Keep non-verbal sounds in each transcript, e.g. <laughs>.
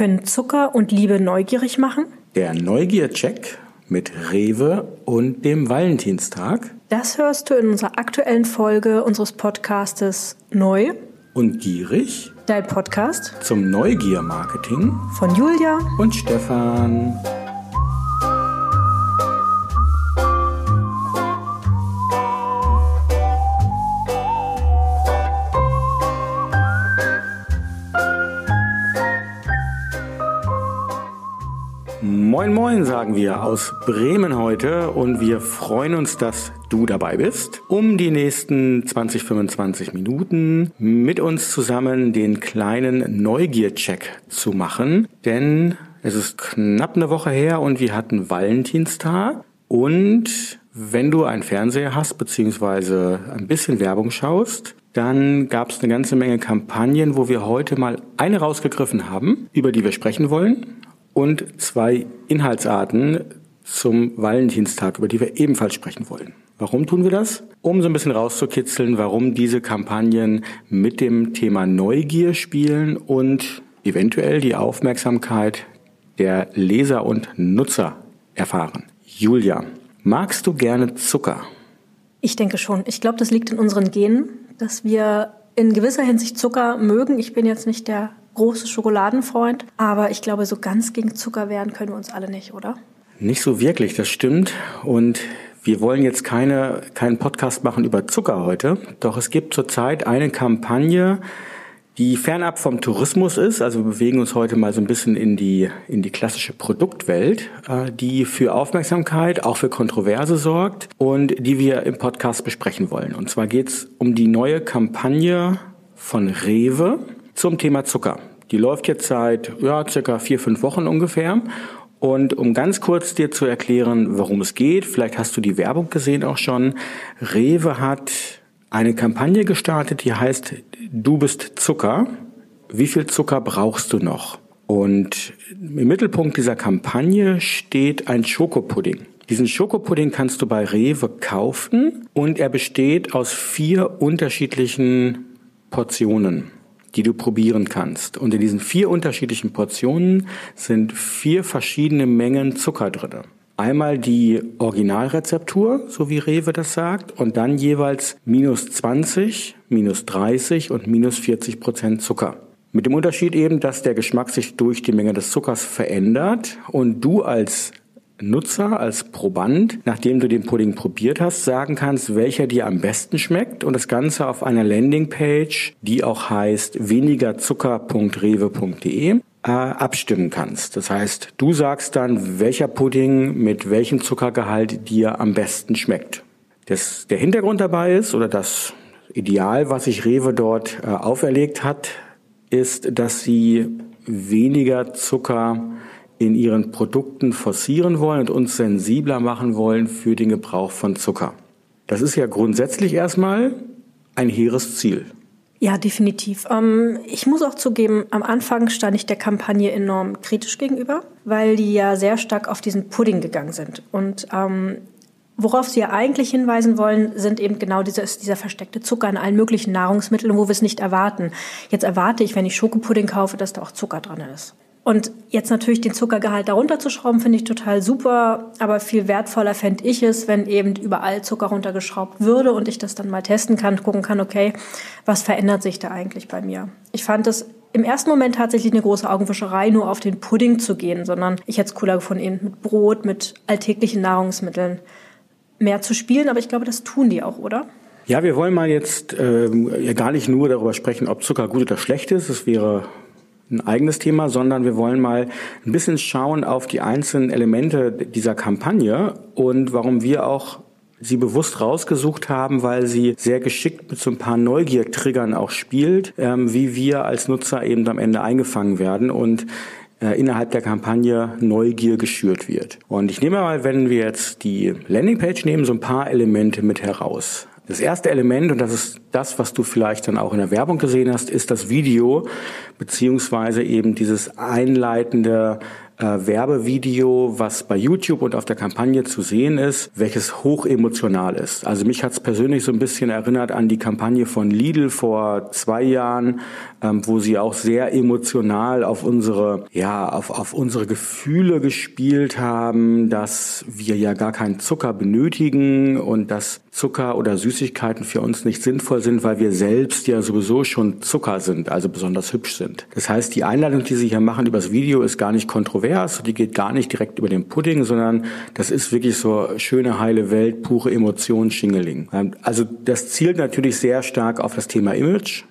Können Zucker und Liebe neugierig machen? Der Neugier-Check mit Rewe und dem Valentinstag. Das hörst du in unserer aktuellen Folge unseres Podcastes Neu und Gierig. Dein Podcast zum Neugier-Marketing von Julia und Stefan. Moin Moin sagen wir aus Bremen heute. Und wir freuen uns, dass du dabei bist, um die nächsten 20, 25 Minuten mit uns zusammen den kleinen Neugier-Check zu machen, denn es ist knapp eine Woche her und wir hatten Valentinstag. Und wenn du einen Fernseher hast beziehungsweise ein bisschen Werbung schaust, dann gab es eine ganze Menge Kampagnen, wo wir heute mal eine rausgegriffen haben, über die wir sprechen wollen und zwei Inhaltsarten zum Valentinstag, über die wir ebenfalls sprechen wollen. Warum tun wir das? Um so ein bisschen rauszukitzeln, warum diese Kampagnen mit dem Thema Neugier spielen und eventuell die Aufmerksamkeit der Leser und Nutzer erfahren. Julia, magst du gerne Zucker? Ich denke schon. Ich glaube, das liegt in unseren Genen, dass wir in gewisser Hinsicht Zucker mögen. Ich bin jetzt nicht der große Schokoladenfreund, aber ich glaube, so ganz gegen Zucker werden können wir uns alle nicht, oder? Nicht so wirklich, das stimmt. Und wir wollen jetzt keine, keinen Podcast machen über Zucker heute, doch es gibt zurzeit eine Kampagne, die fernab vom Tourismus ist. Also wir bewegen uns heute mal so ein bisschen in die, in die klassische Produktwelt, äh, die für Aufmerksamkeit, auch für Kontroverse sorgt und die wir im Podcast besprechen wollen. Und zwar geht es um die neue Kampagne von Rewe zum Thema Zucker. Die läuft jetzt seit ja, circa vier, fünf Wochen ungefähr. Und um ganz kurz dir zu erklären, worum es geht, vielleicht hast du die Werbung gesehen auch schon. Rewe hat eine Kampagne gestartet, die heißt Du bist Zucker. Wie viel Zucker brauchst du noch? Und im Mittelpunkt dieser Kampagne steht ein Schokopudding. Diesen Schokopudding kannst du bei Rewe kaufen und er besteht aus vier unterschiedlichen Portionen die du probieren kannst. Und in diesen vier unterschiedlichen Portionen sind vier verschiedene Mengen Zucker drin. Einmal die Originalrezeptur, so wie Rewe das sagt, und dann jeweils minus 20, minus 30 und minus 40 Prozent Zucker. Mit dem Unterschied eben, dass der Geschmack sich durch die Menge des Zuckers verändert und du als Nutzer, als Proband, nachdem du den Pudding probiert hast, sagen kannst, welcher dir am besten schmeckt und das Ganze auf einer Landingpage, die auch heißt wenigerzucker.rewe.de, äh, abstimmen kannst. Das heißt, du sagst dann, welcher Pudding mit welchem Zuckergehalt dir am besten schmeckt. Das, der Hintergrund dabei ist, oder das Ideal, was sich Rewe dort äh, auferlegt hat, ist, dass sie weniger Zucker in ihren Produkten forcieren wollen und uns sensibler machen wollen für den Gebrauch von Zucker. Das ist ja grundsätzlich erstmal ein hehres Ziel. Ja, definitiv. Ähm, ich muss auch zugeben, am Anfang stand ich der Kampagne enorm kritisch gegenüber, weil die ja sehr stark auf diesen Pudding gegangen sind. Und ähm, worauf sie ja eigentlich hinweisen wollen, sind eben genau dieser, dieser versteckte Zucker in allen möglichen Nahrungsmitteln, wo wir es nicht erwarten. Jetzt erwarte ich, wenn ich Schokopudding kaufe, dass da auch Zucker dran ist. Und jetzt natürlich den Zuckergehalt darunter zu schrauben, finde ich total super. Aber viel wertvoller fände ich es, wenn eben überall Zucker runtergeschraubt würde und ich das dann mal testen kann, gucken kann, okay, was verändert sich da eigentlich bei mir? Ich fand es im ersten Moment tatsächlich eine große Augenwischerei, nur auf den Pudding zu gehen, sondern ich hätte es cooler gefunden, eben mit Brot, mit alltäglichen Nahrungsmitteln mehr zu spielen. Aber ich glaube, das tun die auch, oder? Ja, wir wollen mal jetzt ähm, gar nicht nur darüber sprechen, ob Zucker gut oder schlecht ist. Es wäre ein eigenes Thema, sondern wir wollen mal ein bisschen schauen auf die einzelnen Elemente dieser Kampagne und warum wir auch sie bewusst rausgesucht haben, weil sie sehr geschickt mit so ein paar Neugier-Triggern auch spielt, ähm, wie wir als Nutzer eben am Ende eingefangen werden und äh, innerhalb der Kampagne Neugier geschürt wird. Und ich nehme mal, wenn wir jetzt die Landingpage nehmen, so ein paar Elemente mit heraus. Das erste Element, und das ist das, was du vielleicht dann auch in der Werbung gesehen hast, ist das Video, beziehungsweise eben dieses einleitende äh, Werbevideo, was bei YouTube und auf der Kampagne zu sehen ist, welches hoch emotional ist. Also mich hat es persönlich so ein bisschen erinnert an die Kampagne von Lidl vor zwei Jahren, ähm, wo sie auch sehr emotional auf unsere, ja, auf, auf unsere Gefühle gespielt haben, dass wir ja gar keinen Zucker benötigen und dass Zucker oder Süßigkeiten für uns nicht sinnvoll sind, weil wir selbst ja sowieso schon Zucker sind, also besonders hübsch sind. Das heißt, die Einladung, die Sie hier machen übers Video, ist gar nicht kontrovers, die geht gar nicht direkt über den Pudding, sondern das ist wirklich so schöne, heile Welt, pure Emotion, Schingeling. Also das zielt natürlich sehr stark auf das Thema Image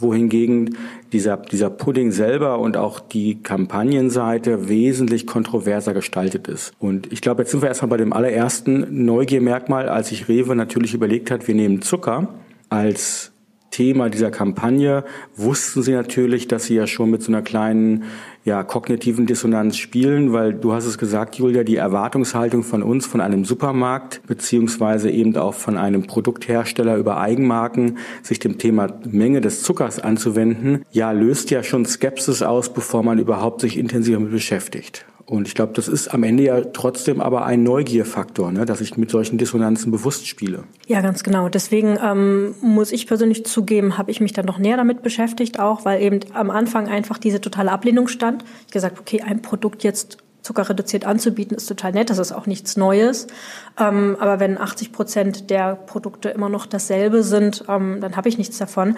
wohingegen dieser, dieser Pudding selber und auch die Kampagnenseite wesentlich kontroverser gestaltet ist. Und ich glaube, jetzt sind wir erstmal bei dem allerersten Neugiermerkmal, als sich Rewe natürlich überlegt hat, wir nehmen Zucker als Thema dieser Kampagne wussten sie natürlich, dass sie ja schon mit so einer kleinen ja, kognitiven Dissonanz spielen, weil du hast es gesagt, Julia, die Erwartungshaltung von uns, von einem Supermarkt, beziehungsweise eben auch von einem Produkthersteller über Eigenmarken, sich dem Thema Menge des Zuckers anzuwenden, ja, löst ja schon Skepsis aus, bevor man überhaupt sich intensiver mit beschäftigt. Und ich glaube, das ist am Ende ja trotzdem aber ein Neugierfaktor, ne, dass ich mit solchen Dissonanzen bewusst spiele. Ja, ganz genau. Deswegen ähm, muss ich persönlich zugeben, habe ich mich dann noch näher damit beschäftigt, auch weil eben am Anfang einfach diese totale Ablehnung stand. Ich gesagt, okay, ein Produkt jetzt zuckerreduziert anzubieten, ist total nett. Das ist auch nichts Neues. Ähm, aber wenn 80 Prozent der Produkte immer noch dasselbe sind, ähm, dann habe ich nichts davon.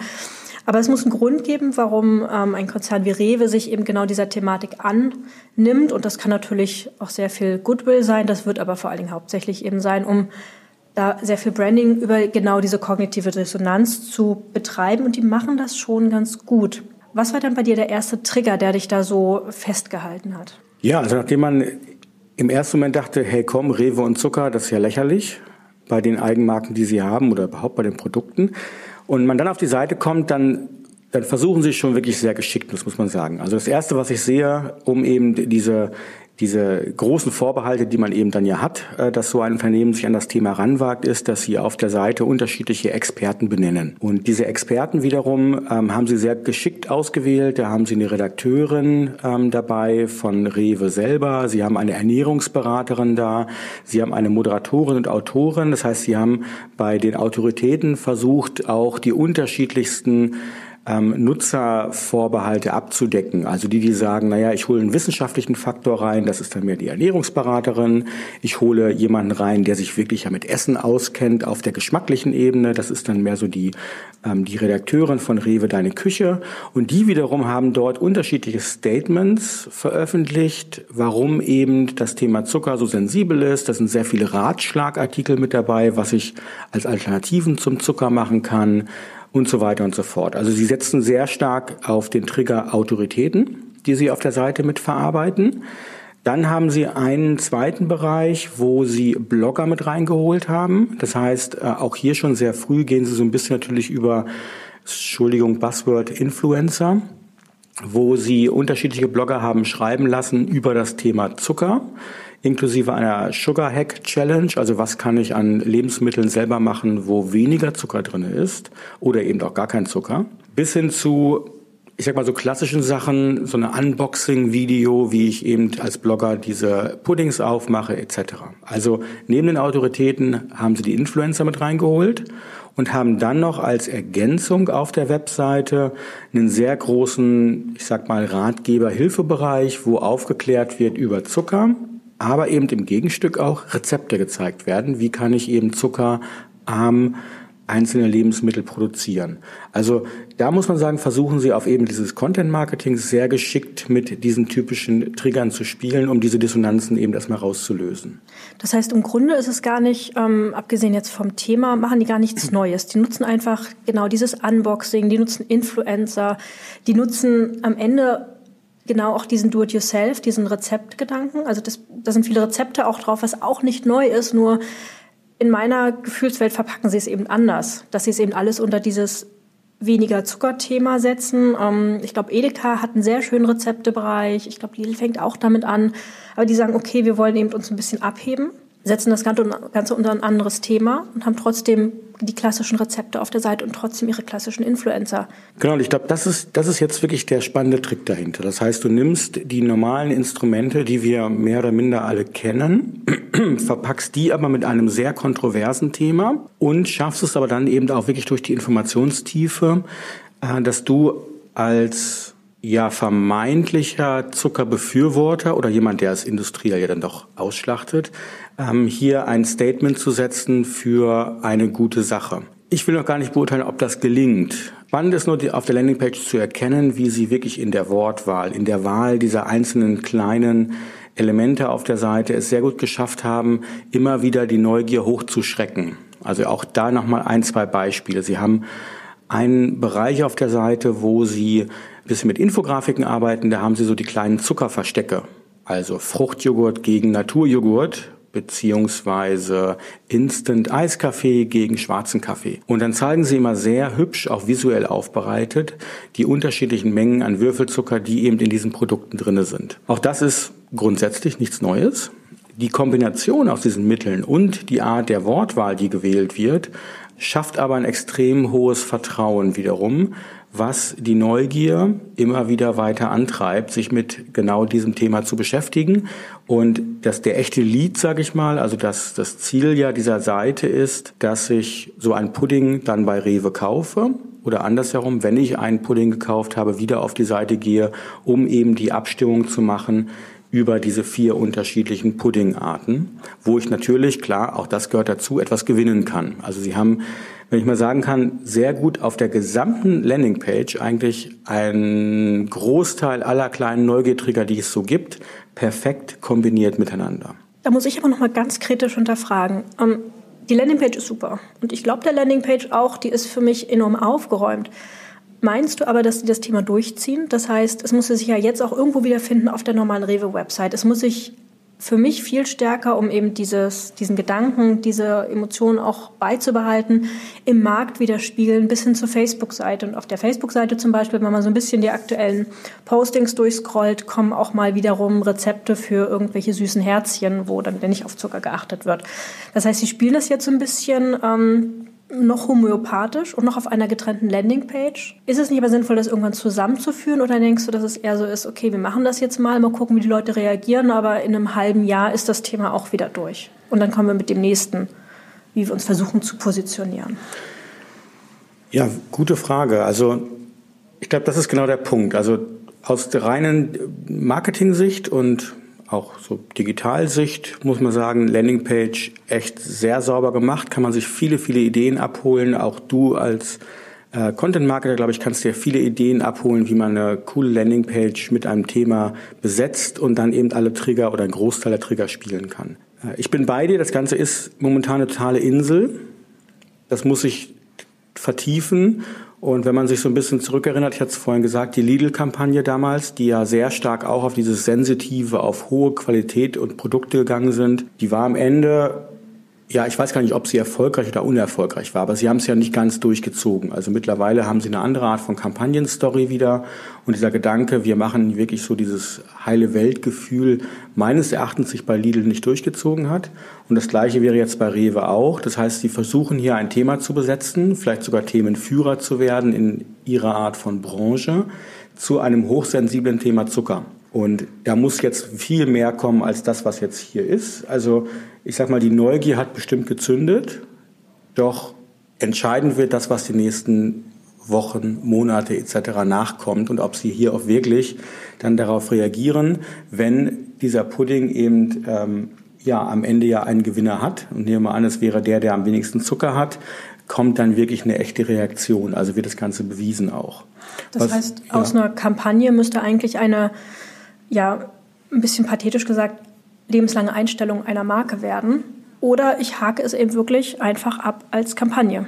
Aber es muss einen Grund geben, warum ähm, ein Konzern wie Rewe sich eben genau dieser Thematik annimmt. Und das kann natürlich auch sehr viel Goodwill sein. Das wird aber vor allen Dingen hauptsächlich eben sein, um da sehr viel Branding über genau diese kognitive Dissonanz zu betreiben. Und die machen das schon ganz gut. Was war dann bei dir der erste Trigger, der dich da so festgehalten hat? Ja, also nachdem man im ersten Moment dachte, hey komm, Rewe und Zucker, das ist ja lächerlich bei den Eigenmarken, die sie haben oder überhaupt bei den Produkten, und man dann auf die Seite kommt, dann dann versuchen sie schon wirklich sehr geschickt, das muss man sagen. Also das Erste, was ich sehe, um eben diese, diese großen Vorbehalte, die man eben dann ja hat, äh, dass so ein Unternehmen sich an das Thema ranwagt, ist, dass sie auf der Seite unterschiedliche Experten benennen. Und diese Experten wiederum ähm, haben sie sehr geschickt ausgewählt. Da haben sie eine Redakteurin ähm, dabei von Rewe selber. Sie haben eine Ernährungsberaterin da. Sie haben eine Moderatorin und Autorin. Das heißt, sie haben bei den Autoritäten versucht, auch die unterschiedlichsten ähm, Nutzervorbehalte abzudecken. Also die, die sagen, naja, ich hole einen wissenschaftlichen Faktor rein, das ist dann mehr die Ernährungsberaterin. Ich hole jemanden rein, der sich wirklich ja mit Essen auskennt auf der geschmacklichen Ebene. Das ist dann mehr so die, ähm, die Redakteurin von Rewe Deine Küche. Und die wiederum haben dort unterschiedliche Statements veröffentlicht, warum eben das Thema Zucker so sensibel ist. Da sind sehr viele Ratschlagartikel mit dabei, was ich als Alternativen zum Zucker machen kann und so weiter und so fort. Also sie setzen sehr stark auf den Trigger Autoritäten, die sie auf der Seite mit verarbeiten. Dann haben sie einen zweiten Bereich, wo sie Blogger mit reingeholt haben. Das heißt, äh, auch hier schon sehr früh gehen sie so ein bisschen natürlich über, Entschuldigung, Buzzword Influencer, wo sie unterschiedliche Blogger haben schreiben lassen über das Thema Zucker inklusive einer Sugar Hack Challenge, also was kann ich an Lebensmitteln selber machen, wo weniger Zucker drin ist oder eben auch gar kein Zucker, bis hin zu ich sag mal so klassischen Sachen, so eine Unboxing-Video, wie ich eben als Blogger diese Puddings aufmache etc. Also neben den Autoritäten haben sie die Influencer mit reingeholt und haben dann noch als Ergänzung auf der Webseite einen sehr großen, ich sag mal Ratgeber-Hilfebereich, wo aufgeklärt wird über Zucker, aber eben im Gegenstück auch Rezepte gezeigt werden. Wie kann ich eben zuckerarm einzelne Lebensmittel produzieren. Also da muss man sagen, versuchen sie auf eben dieses Content Marketing sehr geschickt mit diesen typischen Triggern zu spielen, um diese Dissonanzen eben erstmal rauszulösen. Das heißt, im Grunde ist es gar nicht, ähm, abgesehen jetzt vom Thema, machen die gar nichts <clears throat> Neues. Die nutzen einfach genau dieses Unboxing, die nutzen Influencer, die nutzen am Ende genau auch diesen Do-it-yourself, diesen Rezeptgedanken. Also das, da sind viele Rezepte auch drauf, was auch nicht neu ist, nur in meiner Gefühlswelt verpacken sie es eben anders, dass sie es eben alles unter dieses weniger Zuckerthema setzen. Ähm, ich glaube, Edeka hat einen sehr schönen Rezeptebereich. Ich glaube, Lidl fängt auch damit an. Aber die sagen, okay, wir wollen eben uns ein bisschen abheben, setzen das Ganze unter ein anderes Thema und haben trotzdem die klassischen Rezepte auf der Seite und trotzdem ihre klassischen Influencer. Genau, und ich glaube, das ist, das ist jetzt wirklich der spannende Trick dahinter. Das heißt, du nimmst die normalen Instrumente, die wir mehr oder minder alle kennen, <clears throat> verpackst die aber mit einem sehr kontroversen Thema und schaffst es aber dann eben auch wirklich durch die Informationstiefe, äh, dass du als ja vermeintlicher Zuckerbefürworter oder jemand, der es industriell ja dann doch ausschlachtet, ähm, hier ein Statement zu setzen für eine gute Sache. Ich will noch gar nicht beurteilen, ob das gelingt. Spannend ist nur die, auf der Landingpage zu erkennen, wie sie wirklich in der Wortwahl, in der Wahl dieser einzelnen kleinen Elemente auf der Seite es sehr gut geschafft haben, immer wieder die Neugier hochzuschrecken. Also auch da nochmal ein, zwei Beispiele. Sie haben einen Bereich auf der Seite, wo Sie bisschen mit Infografiken arbeiten. Da haben Sie so die kleinen Zuckerverstecke. Also Fruchtjoghurt gegen Naturjoghurt beziehungsweise Instant Eiskaffee gegen schwarzen Kaffee. Und dann zeigen sie immer sehr hübsch, auch visuell aufbereitet, die unterschiedlichen Mengen an Würfelzucker, die eben in diesen Produkten drinne sind. Auch das ist grundsätzlich nichts Neues. Die Kombination aus diesen Mitteln und die Art der Wortwahl, die gewählt wird, schafft aber ein extrem hohes Vertrauen wiederum, was die Neugier immer wieder weiter antreibt, sich mit genau diesem Thema zu beschäftigen. Und dass der echte Lied, sage ich mal, also dass das Ziel ja dieser Seite ist, dass ich so ein Pudding dann bei Rewe kaufe oder andersherum, wenn ich einen Pudding gekauft habe, wieder auf die Seite gehe, um eben die Abstimmung zu machen über diese vier unterschiedlichen Puddingarten, wo ich natürlich, klar, auch das gehört dazu, etwas gewinnen kann. Also Sie haben, wenn ich mal sagen kann, sehr gut auf der gesamten Landingpage eigentlich einen Großteil aller kleinen Neugiertrigger, die es so gibt, perfekt kombiniert miteinander. Da muss ich aber noch mal ganz kritisch unterfragen. Ähm, die Landingpage ist super und ich glaube der Landingpage auch, die ist für mich enorm aufgeräumt. Meinst du aber, dass die das Thema durchziehen? Das heißt, es muss sich ja jetzt auch irgendwo wiederfinden auf der normalen Rewe-Website. Es muss sich für mich viel stärker, um eben dieses, diesen Gedanken, diese Emotionen auch beizubehalten, im Markt widerspiegeln, bis hin zur Facebook-Seite. Und auf der Facebook-Seite zum Beispiel, wenn man so ein bisschen die aktuellen Postings durchscrollt, kommen auch mal wiederum Rezepte für irgendwelche süßen Herzchen, wo dann nicht auf Zucker geachtet wird. Das heißt, sie spielen das jetzt so ein bisschen ähm, noch homöopathisch und noch auf einer getrennten Landingpage. Ist es nicht aber sinnvoll, das irgendwann zusammenzuführen oder denkst du, dass es eher so ist, okay, wir machen das jetzt mal, mal gucken, wie die Leute reagieren, aber in einem halben Jahr ist das Thema auch wieder durch. Und dann kommen wir mit dem nächsten, wie wir uns versuchen zu positionieren. Ja, gute Frage. Also ich glaube, das ist genau der Punkt. Also aus der reinen Marketing-Sicht und auch so Digitalsicht muss man sagen, Landingpage echt sehr sauber gemacht, kann man sich viele, viele Ideen abholen. Auch du als äh, Content Marketer, glaube ich, kannst dir viele Ideen abholen, wie man eine coole Landingpage mit einem Thema besetzt und dann eben alle Trigger oder einen Großteil der Trigger spielen kann. Äh, ich bin bei dir, das Ganze ist momentan eine totale Insel. Das muss sich vertiefen und wenn man sich so ein bisschen zurückerinnert, ich hatte es vorhin gesagt, die Lidl-Kampagne damals, die ja sehr stark auch auf dieses Sensitive, auf hohe Qualität und Produkte gegangen sind, die war am Ende ja, ich weiß gar nicht, ob sie erfolgreich oder unerfolgreich war, aber sie haben es ja nicht ganz durchgezogen. Also mittlerweile haben sie eine andere Art von Kampagnenstory wieder und dieser Gedanke, wir machen wirklich so dieses heile Weltgefühl, meines Erachtens sich bei Lidl nicht durchgezogen hat. Und das Gleiche wäre jetzt bei Rewe auch. Das heißt, sie versuchen hier ein Thema zu besetzen, vielleicht sogar Themenführer zu werden in ihrer Art von Branche zu einem hochsensiblen Thema Zucker. Und da muss jetzt viel mehr kommen als das, was jetzt hier ist. Also ich sag mal, die Neugier hat bestimmt gezündet, doch entscheidend wird das, was die nächsten Wochen, Monate etc. nachkommt und ob sie hier auch wirklich dann darauf reagieren, wenn dieser Pudding eben ähm, ja am Ende ja einen Gewinner hat und nehmen wir an, es wäre der, der am wenigsten Zucker hat, kommt dann wirklich eine echte Reaktion. Also wird das Ganze bewiesen auch. Das Was, heißt, aus ja. einer Kampagne müsste eigentlich eine ja, ein bisschen pathetisch gesagt, lebenslange Einstellung einer Marke werden. Oder ich hake es eben wirklich einfach ab als Kampagne.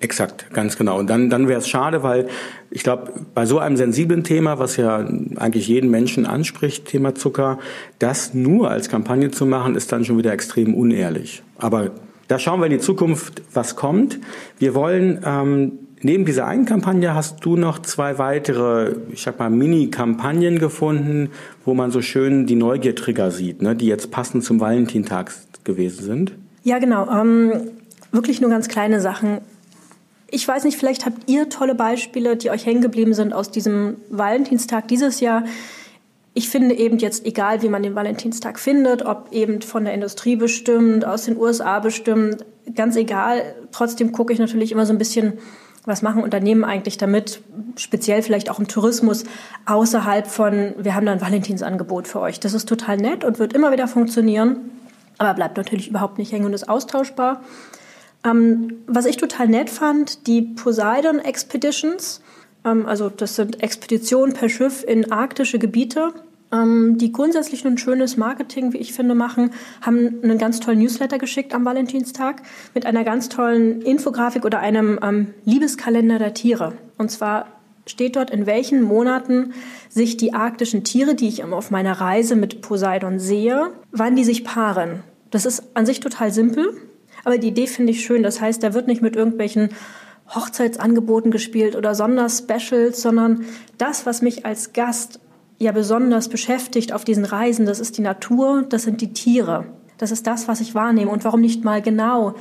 Exakt, ganz genau. Und dann, dann wäre es schade, weil ich glaube, bei so einem sensiblen Thema, was ja eigentlich jeden Menschen anspricht, Thema Zucker, das nur als Kampagne zu machen, ist dann schon wieder extrem unehrlich. Aber da schauen wir in die Zukunft, was kommt. Wir wollen ähm, Neben dieser einen Kampagne hast du noch zwei weitere, ich sag mal, Mini-Kampagnen gefunden, wo man so schön die Neugiertrigger sieht, ne, die jetzt passend zum Valentintag gewesen sind. Ja, genau. Ähm, wirklich nur ganz kleine Sachen. Ich weiß nicht, vielleicht habt ihr tolle Beispiele, die euch hängen geblieben sind aus diesem Valentinstag dieses Jahr. Ich finde eben jetzt, egal wie man den Valentinstag findet, ob eben von der Industrie bestimmt, aus den USA bestimmt, ganz egal. Trotzdem gucke ich natürlich immer so ein bisschen, was machen Unternehmen eigentlich damit, speziell vielleicht auch im Tourismus, außerhalb von, wir haben da ein Valentinsangebot für euch. Das ist total nett und wird immer wieder funktionieren, aber bleibt natürlich überhaupt nicht hängen und ist austauschbar. Ähm, was ich total nett fand, die Poseidon Expeditions, ähm, also das sind Expeditionen per Schiff in arktische Gebiete, die grundsätzlich ein schönes Marketing, wie ich finde, machen, haben einen ganz tollen Newsletter geschickt am Valentinstag mit einer ganz tollen Infografik oder einem ähm, Liebeskalender der Tiere. Und zwar steht dort, in welchen Monaten sich die arktischen Tiere, die ich auf meiner Reise mit Poseidon sehe, wann die sich paaren. Das ist an sich total simpel, aber die Idee finde ich schön. Das heißt, da wird nicht mit irgendwelchen Hochzeitsangeboten gespielt oder Sonderspecials, sondern das, was mich als Gast ja besonders beschäftigt auf diesen Reisen, das ist die Natur, das sind die Tiere. Das ist das, was ich wahrnehme. Und warum nicht mal genau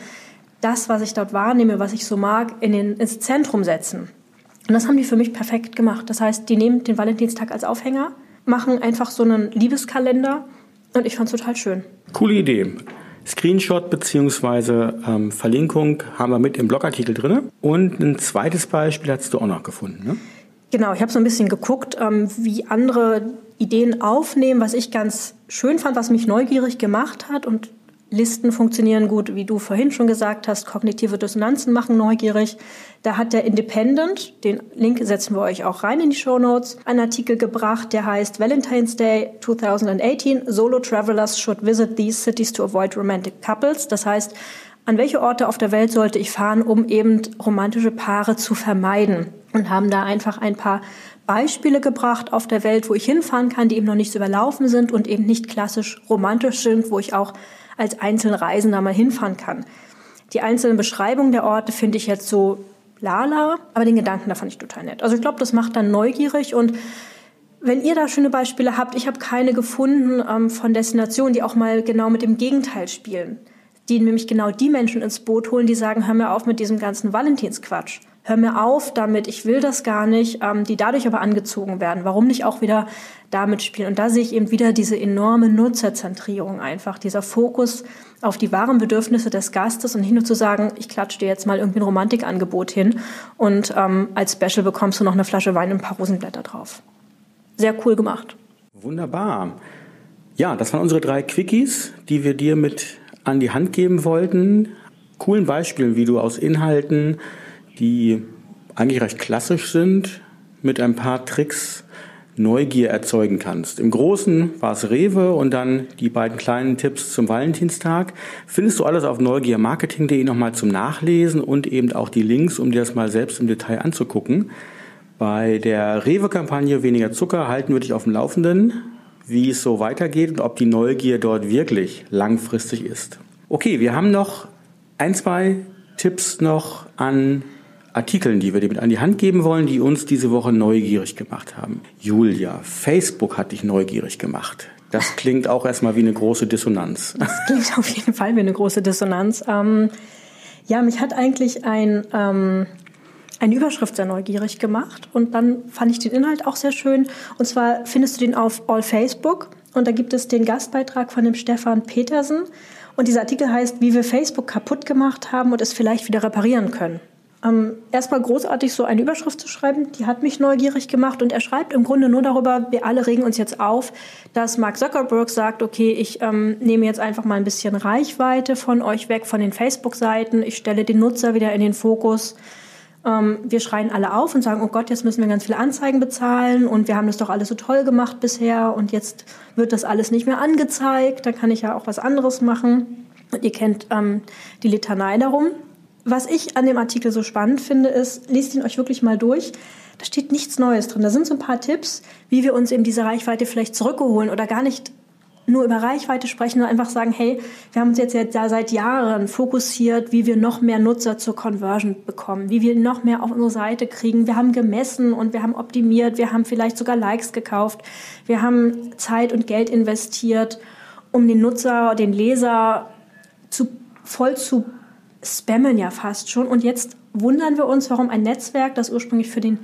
das, was ich dort wahrnehme, was ich so mag, in den, ins Zentrum setzen? Und das haben die für mich perfekt gemacht. Das heißt, die nehmen den Valentinstag als Aufhänger, machen einfach so einen Liebeskalender und ich fand es total schön. Coole Idee. Screenshot bzw. Ähm, Verlinkung haben wir mit im Blogartikel drin. Und ein zweites Beispiel hast du auch noch gefunden, ne? Genau, ich habe so ein bisschen geguckt, ähm, wie andere Ideen aufnehmen, was ich ganz schön fand, was mich neugierig gemacht hat. Und Listen funktionieren gut, wie du vorhin schon gesagt hast. Kognitive Dissonanzen machen neugierig. Da hat der Independent, den Link setzen wir euch auch rein in die Show Notes, einen Artikel gebracht, der heißt Valentine's Day 2018. Solo Travelers should visit these cities to avoid romantic couples. Das heißt, an welche Orte auf der Welt sollte ich fahren, um eben romantische Paare zu vermeiden? Und haben da einfach ein paar Beispiele gebracht auf der Welt, wo ich hinfahren kann, die eben noch nicht so überlaufen sind und eben nicht klassisch romantisch sind, wo ich auch als Einzelreisender mal hinfahren kann. Die einzelnen Beschreibungen der Orte finde ich jetzt so lala, aber den Gedanken da fand ich total nett. Also ich glaube, das macht dann neugierig und wenn ihr da schöne Beispiele habt, ich habe keine gefunden ähm, von Destinationen, die auch mal genau mit dem Gegenteil spielen. Die nämlich genau die Menschen ins Boot holen, die sagen, hör mir auf mit diesem ganzen Valentinsquatsch hör mir auf damit, ich will das gar nicht, ähm, die dadurch aber angezogen werden. Warum nicht auch wieder damit spielen? Und da sehe ich eben wieder diese enorme Nutzerzentrierung einfach, dieser Fokus auf die wahren Bedürfnisse des Gastes und nicht nur zu sagen, ich klatsche dir jetzt mal irgendwie ein Romantikangebot hin und ähm, als Special bekommst du noch eine Flasche Wein und ein paar Rosenblätter drauf. Sehr cool gemacht. Wunderbar. Ja, das waren unsere drei Quickies, die wir dir mit an die Hand geben wollten. Coolen Beispielen, wie du aus Inhalten die eigentlich recht klassisch sind, mit ein paar Tricks Neugier erzeugen kannst. Im Großen war es Rewe und dann die beiden kleinen Tipps zum Valentinstag. Findest du alles auf neugiermarketing.de nochmal zum Nachlesen und eben auch die Links, um dir das mal selbst im Detail anzugucken. Bei der Rewe-Kampagne Weniger Zucker halten wir dich auf dem Laufenden, wie es so weitergeht und ob die Neugier dort wirklich langfristig ist. Okay, wir haben noch ein, zwei Tipps noch an Artikeln, die wir dir mit an die Hand geben wollen, die uns diese Woche neugierig gemacht haben. Julia, Facebook hat dich neugierig gemacht. Das klingt auch erstmal wie eine große Dissonanz. Das klingt auf jeden Fall wie eine große Dissonanz. Ähm, ja, mich hat eigentlich ein, ähm, eine Überschrift sehr neugierig gemacht und dann fand ich den Inhalt auch sehr schön. Und zwar findest du den auf All Facebook und da gibt es den Gastbeitrag von dem Stefan Petersen. Und dieser Artikel heißt, wie wir Facebook kaputt gemacht haben und es vielleicht wieder reparieren können. Ähm, erstmal großartig so eine Überschrift zu schreiben, die hat mich neugierig gemacht und er schreibt im Grunde nur darüber, wir alle regen uns jetzt auf, dass Mark Zuckerberg sagt, okay, ich ähm, nehme jetzt einfach mal ein bisschen Reichweite von euch weg, von den Facebook-Seiten, ich stelle den Nutzer wieder in den Fokus. Ähm, wir schreien alle auf und sagen, oh Gott, jetzt müssen wir ganz viele Anzeigen bezahlen und wir haben das doch alles so toll gemacht bisher und jetzt wird das alles nicht mehr angezeigt, da kann ich ja auch was anderes machen. Und ihr kennt ähm, die Litanei darum. Was ich an dem Artikel so spannend finde, ist, lest ihn euch wirklich mal durch. Da steht nichts Neues drin. Da sind so ein paar Tipps, wie wir uns eben diese Reichweite vielleicht zurückholen oder gar nicht nur über Reichweite sprechen, sondern einfach sagen, hey, wir haben uns jetzt ja seit Jahren fokussiert, wie wir noch mehr Nutzer zur Conversion bekommen, wie wir noch mehr auf unsere Seite kriegen. Wir haben gemessen und wir haben optimiert, wir haben vielleicht sogar Likes gekauft, wir haben Zeit und Geld investiert, um den Nutzer, den Leser zu, voll zu spammen ja fast schon. Und jetzt wundern wir uns, warum ein Netzwerk, das ursprünglich für den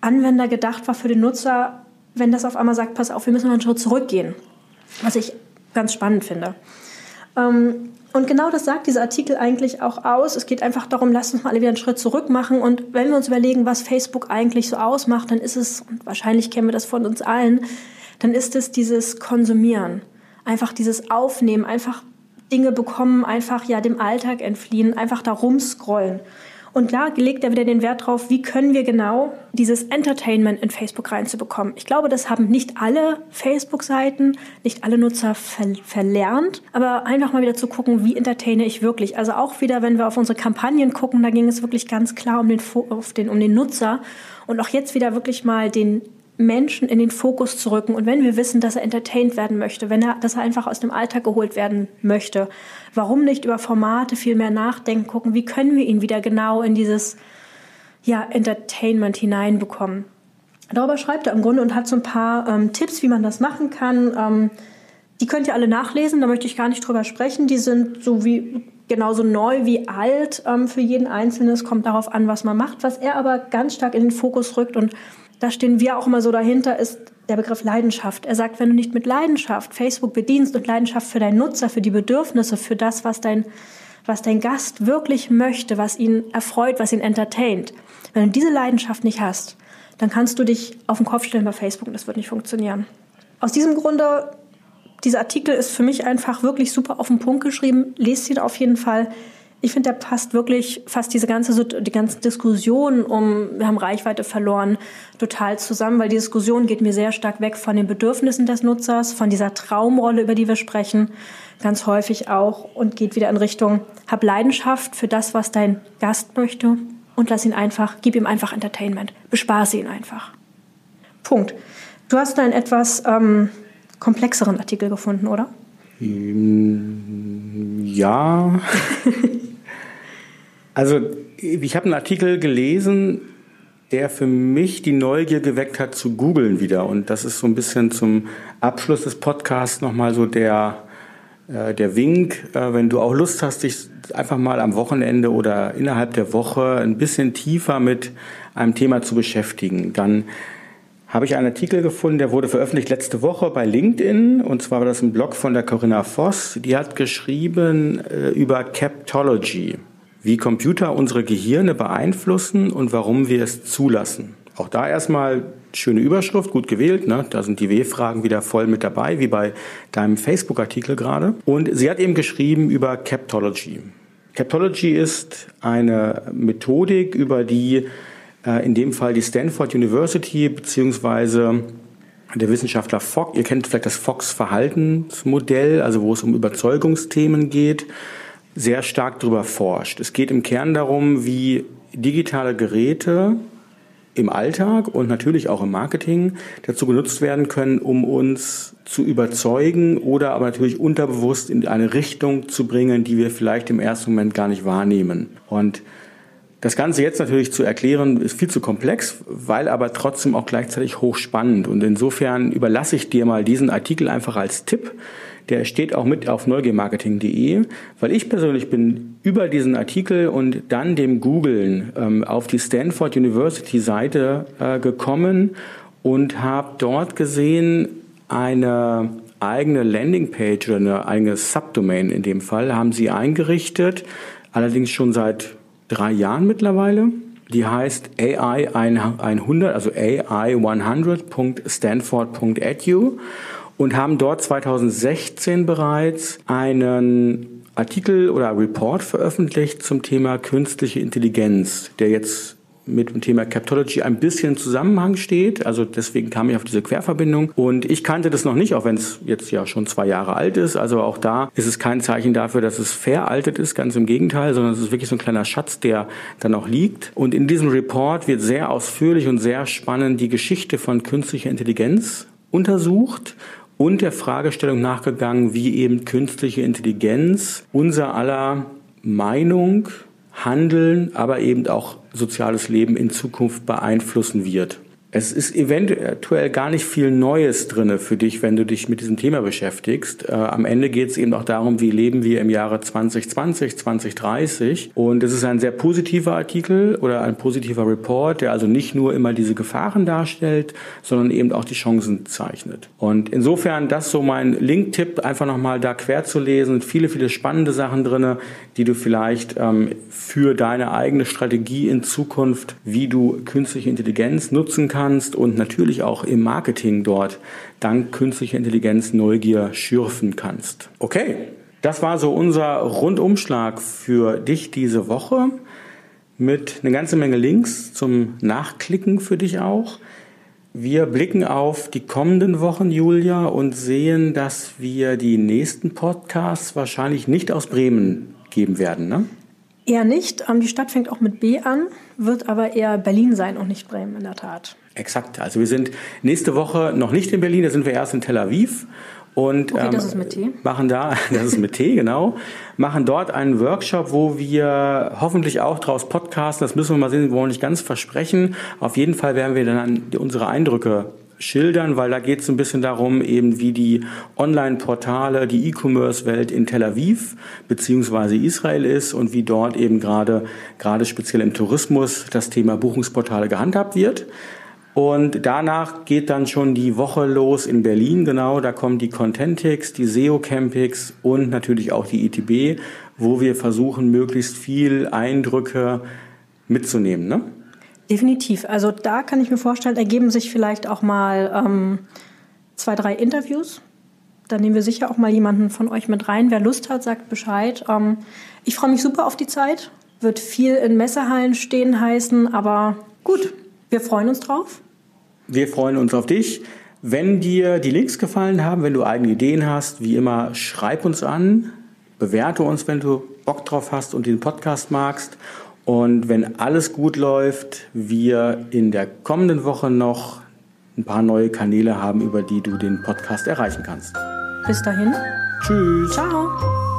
Anwender gedacht war, für den Nutzer, wenn das auf einmal sagt, pass auf, wir müssen mal einen Schritt zurückgehen. Was ich ganz spannend finde. Ähm, und genau das sagt dieser Artikel eigentlich auch aus. Es geht einfach darum, lasst uns mal alle wieder einen Schritt zurück machen. Und wenn wir uns überlegen, was Facebook eigentlich so ausmacht, dann ist es, und wahrscheinlich kennen wir das von uns allen, dann ist es dieses Konsumieren. Einfach dieses Aufnehmen, einfach Dinge bekommen, einfach ja dem Alltag entfliehen, einfach da rumscrollen. Und klar legt er wieder den Wert drauf, wie können wir genau dieses Entertainment in Facebook reinzubekommen. Ich glaube, das haben nicht alle Facebook-Seiten, nicht alle Nutzer ver verlernt, aber einfach mal wieder zu gucken, wie entertaine ich wirklich. Also auch wieder, wenn wir auf unsere Kampagnen gucken, da ging es wirklich ganz klar um den, den, um den Nutzer und auch jetzt wieder wirklich mal den Menschen in den Fokus zu rücken. Und wenn wir wissen, dass er entertained werden möchte, wenn er, dass er einfach aus dem Alltag geholt werden möchte, warum nicht über Formate viel mehr nachdenken, gucken, wie können wir ihn wieder genau in dieses ja, Entertainment hineinbekommen. Darüber schreibt er im Grunde und hat so ein paar ähm, Tipps, wie man das machen kann. Ähm, die könnt ihr alle nachlesen, da möchte ich gar nicht drüber sprechen. Die sind so wie genauso neu wie alt ähm, für jeden Einzelnen. Es kommt darauf an, was man macht. Was er aber ganz stark in den Fokus rückt und da stehen wir auch immer so dahinter, ist der Begriff Leidenschaft. Er sagt, wenn du nicht mit Leidenschaft Facebook bedienst und Leidenschaft für deinen Nutzer, für die Bedürfnisse, für das, was dein, was dein Gast wirklich möchte, was ihn erfreut, was ihn entertaint, wenn du diese Leidenschaft nicht hast, dann kannst du dich auf den Kopf stellen bei Facebook und das wird nicht funktionieren. Aus diesem Grunde, dieser Artikel ist für mich einfach wirklich super auf den Punkt geschrieben. Lest ihn auf jeden Fall. Ich finde, der passt wirklich fast diese ganze, die ganze Diskussion um, wir haben Reichweite verloren, total zusammen, weil die Diskussion geht mir sehr stark weg von den Bedürfnissen des Nutzers, von dieser Traumrolle, über die wir sprechen, ganz häufig auch und geht wieder in Richtung, hab Leidenschaft für das, was dein Gast möchte und lass ihn einfach, gib ihm einfach Entertainment, bespaße ihn einfach. Punkt. Du hast einen etwas ähm, komplexeren Artikel gefunden, oder? Ja. <laughs> Also ich habe einen Artikel gelesen, der für mich die Neugier geweckt hat zu googeln wieder. Und das ist so ein bisschen zum Abschluss des Podcasts nochmal so der, äh, der Wink, äh, wenn du auch Lust hast, dich einfach mal am Wochenende oder innerhalb der Woche ein bisschen tiefer mit einem Thema zu beschäftigen, dann habe ich einen Artikel gefunden, der wurde veröffentlicht letzte Woche bei LinkedIn. Und zwar war das ein Blog von der Corinna Voss. Die hat geschrieben äh, über Captology wie Computer unsere Gehirne beeinflussen und warum wir es zulassen. Auch da erstmal schöne Überschrift, gut gewählt. Ne? Da sind die W-Fragen wieder voll mit dabei, wie bei deinem Facebook-Artikel gerade. Und sie hat eben geschrieben über Captology. Captology ist eine Methodik, über die äh, in dem Fall die Stanford University beziehungsweise der Wissenschaftler Fox, ihr kennt vielleicht das Fox-Verhaltensmodell, also wo es um Überzeugungsthemen geht, sehr stark darüber forscht. Es geht im Kern darum, wie digitale Geräte im Alltag und natürlich auch im Marketing dazu genutzt werden können, um uns zu überzeugen oder aber natürlich unterbewusst in eine Richtung zu bringen, die wir vielleicht im ersten Moment gar nicht wahrnehmen. Und das Ganze jetzt natürlich zu erklären, ist viel zu komplex, weil aber trotzdem auch gleichzeitig hochspannend. Und insofern überlasse ich dir mal diesen Artikel einfach als Tipp, der steht auch mit auf neugiermarketing.de, weil ich persönlich bin über diesen Artikel und dann dem Googlen ähm, auf die Stanford University Seite äh, gekommen und habe dort gesehen eine eigene Landingpage oder eine eigene Subdomain in dem Fall haben sie eingerichtet, allerdings schon seit drei Jahren mittlerweile. Die heißt AI 100, also AI100.stanford.edu und haben dort 2016 bereits einen Artikel oder Report veröffentlicht zum Thema künstliche Intelligenz, der jetzt mit dem Thema Captology ein bisschen im Zusammenhang steht. Also deswegen kam ich auf diese Querverbindung. Und ich kannte das noch nicht, auch wenn es jetzt ja schon zwei Jahre alt ist. Also auch da ist es kein Zeichen dafür, dass es veraltet ist, ganz im Gegenteil, sondern es ist wirklich so ein kleiner Schatz, der dann auch liegt. Und in diesem Report wird sehr ausführlich und sehr spannend die Geschichte von künstlicher Intelligenz untersucht und der Fragestellung nachgegangen, wie eben künstliche Intelligenz unser aller Meinung, Handeln, aber eben auch soziales Leben in Zukunft beeinflussen wird. Es ist eventuell gar nicht viel Neues drinne für dich, wenn du dich mit diesem Thema beschäftigst. Äh, am Ende geht es eben auch darum, wie leben wir im Jahre 2020, 2030. Und es ist ein sehr positiver Artikel oder ein positiver Report, der also nicht nur immer diese Gefahren darstellt, sondern eben auch die Chancen zeichnet. Und insofern das so mein Link-Tipp, einfach nochmal da quer zu lesen. Viele, viele spannende Sachen drinne, die du vielleicht ähm, für deine eigene Strategie in Zukunft, wie du künstliche Intelligenz nutzen kannst, kannst und natürlich auch im Marketing dort dank künstlicher Intelligenz Neugier schürfen kannst. Okay, das war so unser Rundumschlag für dich diese Woche mit einer ganzen Menge Links zum Nachklicken für dich auch. Wir blicken auf die kommenden Wochen, Julia, und sehen, dass wir die nächsten Podcasts wahrscheinlich nicht aus Bremen geben werden. Ne? Eher nicht. Ähm, die Stadt fängt auch mit B an, wird aber eher Berlin sein und nicht Bremen in der Tat. Exakt. Also wir sind nächste Woche noch nicht in Berlin, da sind wir erst in Tel Aviv. Und okay, das ähm, ist mit T. machen da, <laughs> das ist mit T, genau, machen dort einen Workshop, wo wir hoffentlich auch draus podcasten. Das müssen wir mal sehen, wir wollen nicht ganz versprechen. Auf jeden Fall werden wir dann unsere Eindrücke schildern, weil da geht es ein bisschen darum, eben wie die Online-Portale, die E-Commerce-Welt in Tel Aviv beziehungsweise Israel ist und wie dort eben gerade gerade speziell im Tourismus das Thema Buchungsportale gehandhabt wird. Und danach geht dann schon die Woche los in Berlin, genau. Da kommen die Contentix, die SEO Campix und natürlich auch die ITB, wo wir versuchen, möglichst viel Eindrücke mitzunehmen. Ne? Definitiv. Also da kann ich mir vorstellen, ergeben sich vielleicht auch mal ähm, zwei, drei Interviews. Da nehmen wir sicher auch mal jemanden von euch mit rein. Wer Lust hat, sagt Bescheid. Ähm, ich freue mich super auf die Zeit. Wird viel in Messehallen stehen heißen, aber gut, wir freuen uns drauf. Wir freuen uns auf dich. Wenn dir die Links gefallen haben, wenn du eigene Ideen hast, wie immer, schreib uns an, bewerte uns, wenn du Bock drauf hast und den Podcast magst. Und wenn alles gut läuft, wir in der kommenden Woche noch ein paar neue Kanäle haben, über die du den Podcast erreichen kannst. Bis dahin. Tschüss. Ciao.